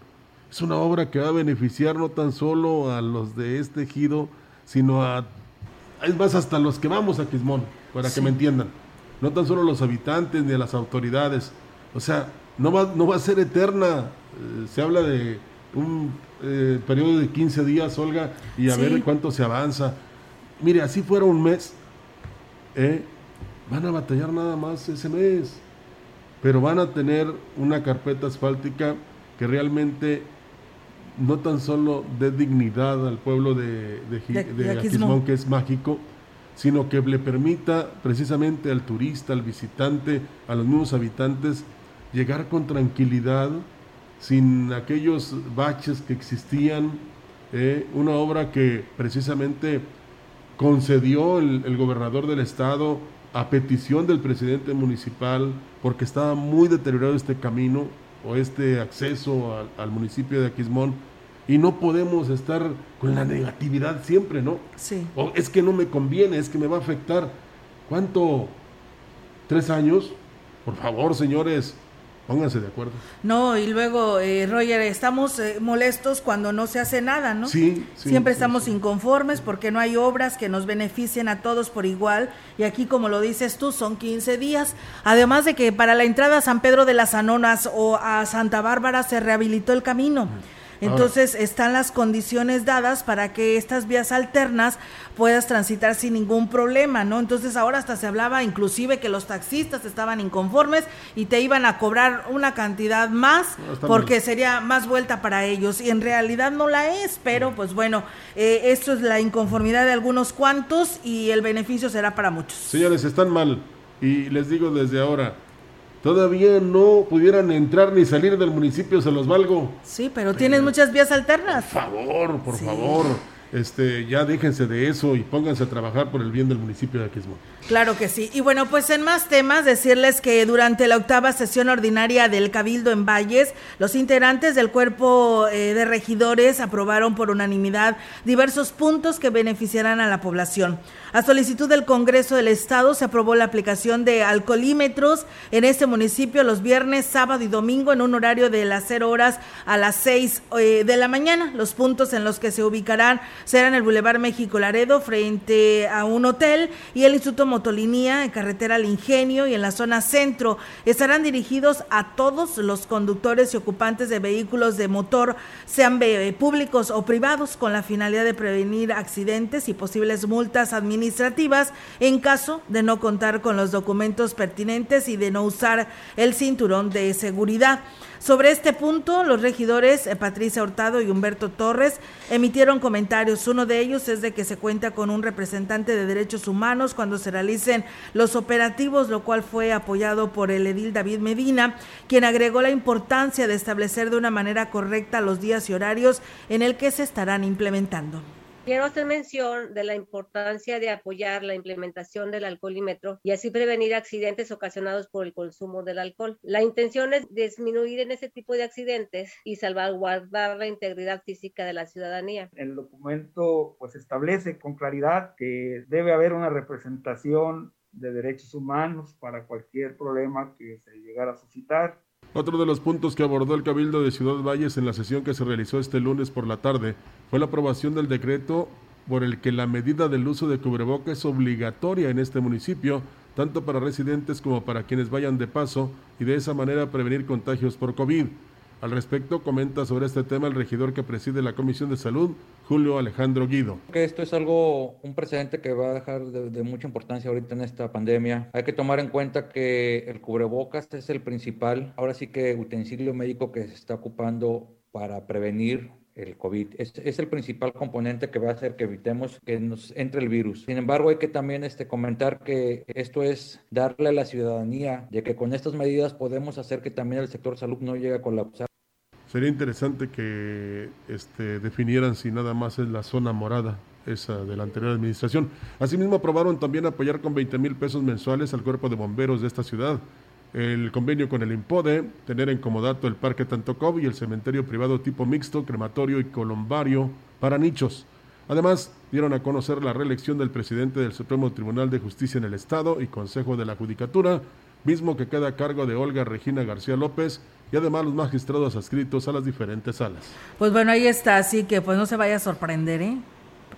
Es una obra que va a beneficiar no tan solo a los de este ejido, sino a, es más, hasta los que vamos a Quismón, para sí. que me entiendan. No tan solo los habitantes ni a las autoridades. O sea, no va, no va a ser eterna. Eh, se habla de un eh, periodo de 15 días, Olga, y a sí. ver cuánto se avanza. Mire, así fuera un mes, ¿eh? van a batallar nada más ese mes, pero van a tener una carpeta asfáltica que realmente no tan solo dé dignidad al pueblo de, de, de, de Aquismón, que es mágico, sino que le permita precisamente al turista, al visitante, a los mismos habitantes, llegar con tranquilidad, sin aquellos baches que existían, eh, una obra que precisamente concedió el, el, gobernador del estado a petición del presidente municipal, porque estaba muy deteriorado este camino, o este acceso al, al municipio de Aquismón y no podemos estar con la negatividad siempre, ¿no? Sí. O es que no me conviene, es que me va a afectar. ¿Cuánto? ¿Tres años? Por favor, señores, pónganse de acuerdo. No, y luego, eh, Roger, estamos eh, molestos cuando no se hace nada, ¿no? Sí, sí, Siempre sí, estamos inconformes porque no hay obras que nos beneficien a todos por igual. Y aquí, como lo dices tú, son 15 días. Además de que para la entrada a San Pedro de las Anonas o a Santa Bárbara se rehabilitó el camino. Entonces están las condiciones dadas para que estas vías alternas puedas transitar sin ningún problema, ¿no? Entonces ahora hasta se hablaba inclusive que los taxistas estaban inconformes y te iban a cobrar una cantidad más No, porque mal. sería más vuelta para ellos y en realidad no la es, pero pues bueno, eh, esto es la inconformidad de algunos cuantos y el beneficio será para muchos. Señores, están mal. Y les digo desde ahora, todavía no pudieran entrar ni salir del municipio, se los valgo. Sí, pero tienes muchas vías alternas. Por favor, por favor. Este, ya déjense de eso y pónganse a trabajar por el bien del municipio de Aquismón. Claro que sí. Y bueno, pues en más temas, decirles que durante la octava sesión ordinaria del Cabildo en Valles, los integrantes del cuerpo eh, de regidores aprobaron por unanimidad diversos puntos que beneficiarán a la población. A solicitud del Congreso del Estado se aprobó la aplicación de alcoholímetros en este municipio los viernes, sábado y domingo en un horario de las 0 horas a las 6 eh, de la mañana. Los puntos en los que se ubicarán serán el Boulevard México Laredo frente a un hotel y el Instituto Motolinía en carretera al Ingenio y en la zona centro. Estarán dirigidos a todos los conductores y ocupantes de vehículos de motor, sean eh, públicos o privados, con la finalidad de prevenir accidentes y posibles multas administrativas en caso de no contar con los documentos pertinentes y de no usar el cinturón de seguridad. Sobre este punto, los regidores eh, Patricia Hurtado y Humberto Torres emitieron comentarios. Uno de ellos es de que se cuenta con un representante de derechos humanos cuando se realicen los operativos, lo cual fue apoyado por el edil David Medina, quien agregó la importancia de establecer de una manera correcta los días y horarios en el que se estarán implementando. Quiero hacer mención de la importancia de apoyar la implementación del alcoholímetro y así prevenir accidentes ocasionados por el consumo del alcohol. La intención es disminuir en ese tipo de accidentes y salvaguardar la integridad física de la ciudadanía. El documento pues establece con claridad que debe haber una representación de derechos humanos para cualquier problema que se llegara a suscitar. Otro de los puntos que abordó el Cabildo de Ciudad Valles en la sesión que se realizó este lunes por la tarde fue la aprobación del decreto por el que la medida del uso de cubreboca es obligatoria en este municipio, tanto para residentes como para quienes vayan de paso, y de esa manera prevenir contagios por COVID. Al respecto, comenta sobre este tema el regidor que preside la Comisión de Salud, Julio Alejandro Guido. que esto es algo, un precedente que va a dejar de, de, mucha importancia ahorita en esta pandemia. Hay que tomar en cuenta que el cubrebocas es el principal, ahora sí que utensilio médico que se está ocupando para prevenir el COVID. Es, es, el principal componente que va a hacer que evitemos que nos entre el virus. Sin embargo, hay que también este, comentar que esto es darle a la ciudadanía de que con estas medidas podemos hacer que también el sector salud no llegue a colapsar. Sería interesante que este, definieran si nada más es la zona morada, esa de la anterior administración. Asimismo, aprobaron también apoyar con 20 mil pesos mensuales al cuerpo de bomberos de esta ciudad. El convenio con el IMPODE, tener en comodato el Parque Tantocov y el cementerio privado tipo mixto, crematorio y columbario para nichos. Además, dieron a conocer la reelección del presidente del Supremo Tribunal de Justicia en el Estado y Consejo de la Judicatura, mismo que queda a cargo de Olga Regina García López, y además los magistrados adscritos a las diferentes salas. Pues bueno, ahí está, así que pues no se vaya a sorprender, ¿eh?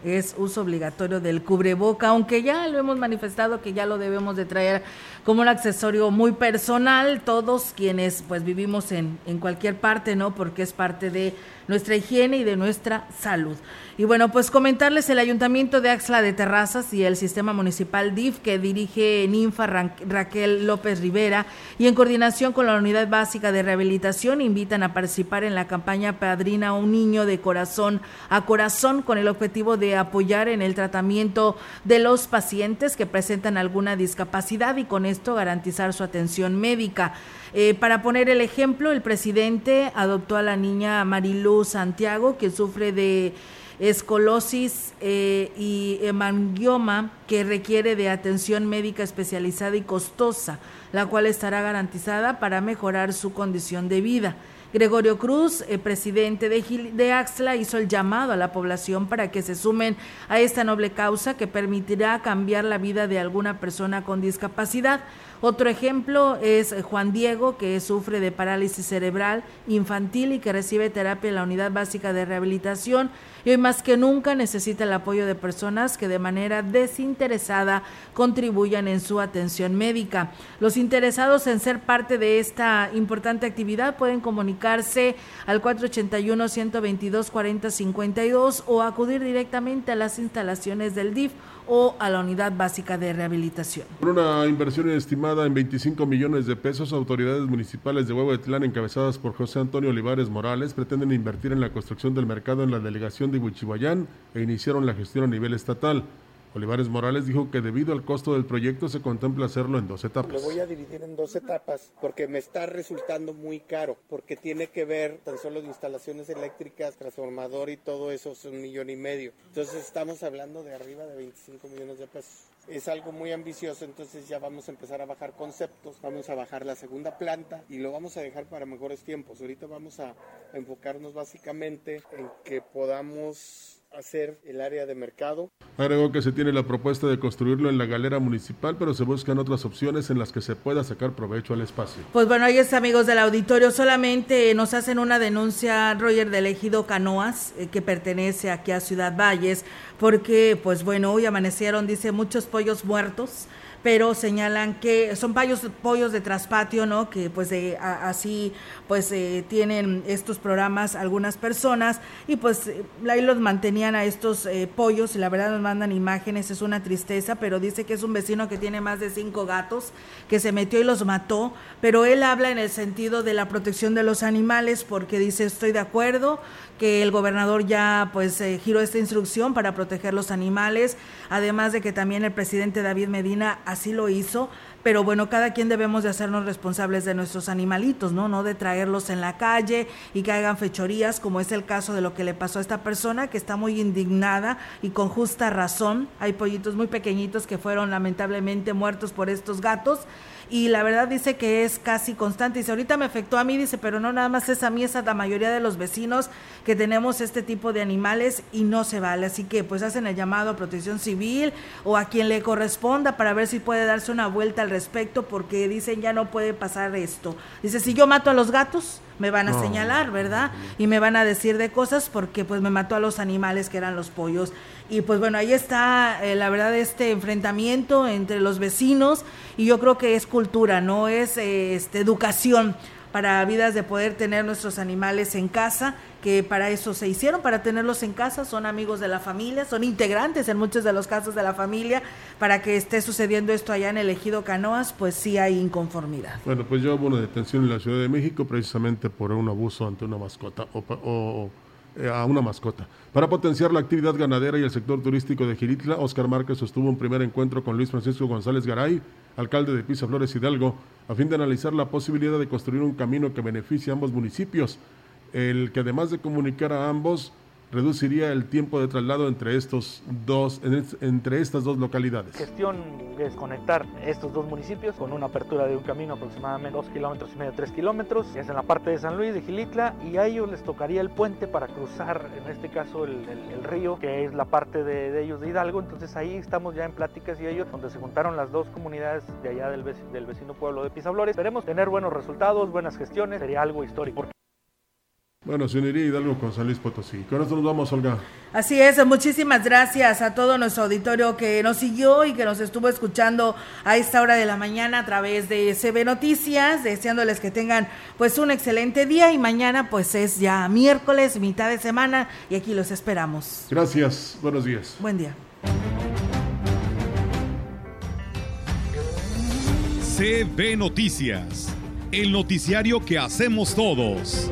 es uso obligatorio del cubreboca, aunque ya lo hemos manifestado que ya lo debemos de traer como un accesorio muy personal, todos quienes pues vivimos en, en cualquier parte, ¿no? Porque es parte de nuestra higiene y de nuestra salud. Y bueno, pues comentarles el Ayuntamiento de Axla de Terrazas y el Sistema Municipal DIF que dirige Ninfa Ra Raquel López Rivera y en coordinación con la Unidad Básica de Rehabilitación invitan a participar en la campaña Padrina un niño de corazón a corazón con el objetivo de apoyar en el tratamiento de los pacientes que presentan alguna discapacidad y con esto garantizar su atención médica. Eh, para poner el ejemplo, el presidente adoptó a la niña Marilu Santiago, que sufre de escolosis eh, y hemangioma que requiere de atención médica especializada y costosa, la cual estará garantizada para mejorar su condición de vida. Gregorio Cruz, eh, presidente de, de Axla, hizo el llamado a la población para que se sumen a esta noble causa que permitirá cambiar la vida de alguna persona con discapacidad. Otro ejemplo es Juan Diego, que sufre de parálisis cerebral infantil y que recibe terapia en la unidad básica de rehabilitación y hoy más que nunca necesita el apoyo de personas que de manera desinteresada contribuyan en su atención médica. Los interesados en ser parte de esta importante actividad pueden comunicarse al 481-122-4052 o acudir directamente a las instalaciones del DIF o a la unidad básica de rehabilitación. Con una inversión estimada en 25 millones de pesos, autoridades municipales de Huehuetlán, encabezadas por José Antonio Olivares Morales, pretenden invertir en la construcción del mercado en la delegación de Huichihuayán e iniciaron la gestión a nivel estatal. Olivares Morales dijo que debido al costo del proyecto se contempla hacerlo en dos etapas. Lo voy a dividir en dos etapas porque me está resultando muy caro, porque tiene que ver tan solo de instalaciones eléctricas, transformador y todo eso es un millón y medio. Entonces estamos hablando de arriba de 25 millones de pesos. Es algo muy ambicioso, entonces ya vamos a empezar a bajar conceptos, vamos a bajar la segunda planta y lo vamos a dejar para mejores tiempos. Ahorita vamos a enfocarnos básicamente en que podamos hacer el área de mercado. Agregó que se tiene la propuesta de construirlo en la galera municipal, pero se buscan otras opciones en las que se pueda sacar provecho al espacio. Pues bueno, ahí está, amigos del auditorio. Solamente nos hacen una denuncia, Roger, del ejido Canoas, eh, que pertenece aquí a Ciudad Valles, porque, pues bueno, hoy amanecieron, dice, muchos pollos muertos pero señalan que son pollos, pollos de traspatio, ¿no? Que pues de, así pues eh, tienen estos programas algunas personas y pues eh, ahí los mantenían a estos eh, pollos y la verdad nos mandan imágenes, es una tristeza, pero dice que es un vecino que tiene más de cinco gatos que se metió y los mató, pero él habla en el sentido de la protección de los animales porque dice estoy de acuerdo que el gobernador ya pues giró esta instrucción para proteger los animales, además de que también el presidente David Medina así lo hizo, pero bueno, cada quien debemos de hacernos responsables de nuestros animalitos, ¿no? No de traerlos en la calle y que hagan fechorías, como es el caso de lo que le pasó a esta persona que está muy indignada y con justa razón. Hay pollitos muy pequeñitos que fueron lamentablemente muertos por estos gatos y la verdad dice que es casi constante. Dice, ahorita me afectó a mí, dice, pero no nada más es a mí, es a la mayoría de los vecinos que tenemos este tipo de animales y no se vale. Así que pues hacen el llamado a protección civil o a quien le corresponda para ver si puede darse una vuelta al respecto porque dicen ya no puede pasar esto. Dice, si yo mato a los gatos, me van a señalar, ¿verdad? Y me van a decir de cosas porque pues me mató a los animales que eran los pollos. Y pues bueno, ahí está eh, la verdad este enfrentamiento entre los vecinos y yo creo que es cultura, no es eh, este, educación para vidas de poder tener nuestros animales en casa, que para eso se hicieron, para tenerlos en casa, son amigos de la familia, son integrantes en muchos de los casos de la familia, para que esté sucediendo esto allá en el ejido Canoas, pues sí hay inconformidad. Bueno, pues yo hubo una detención en la Ciudad de México precisamente por un abuso ante una mascota a una mascota. Para potenciar la actividad ganadera y el sector turístico de Giritla, Oscar Márquez sostuvo un primer encuentro con Luis Francisco González Garay, alcalde de Pisa Flores Hidalgo, a fin de analizar la posibilidad de construir un camino que beneficie a ambos municipios, el que además de comunicar a ambos, reduciría el tiempo de traslado entre estos dos entre estas dos localidades. Gestión es conectar estos dos municipios con una apertura de un camino aproximadamente dos kilómetros y medio, tres kilómetros, es en la parte de San Luis, de Gilitla, y a ellos les tocaría el puente para cruzar, en este caso, el, río, que es la parte de, ellos de Hidalgo, entonces ahí estamos ya en pláticas y ellos, donde se juntaron las dos comunidades de allá del, vecino pueblo de Pisaflores. Esperemos tener buenos resultados, buenas gestiones, sería algo histórico. Bueno, se uniría Hidalgo con San Luis Potosí. Con esto nos vamos, Olga. Así es, muchísimas gracias a todo nuestro auditorio que nos siguió y que nos estuvo escuchando a esta hora de la mañana a través de CB Noticias, deseándoles que tengan pues un excelente día y mañana pues es ya miércoles, mitad de semana y aquí los esperamos. Gracias, buenos días. Buen día. CB Noticias, el noticiario que hacemos todos.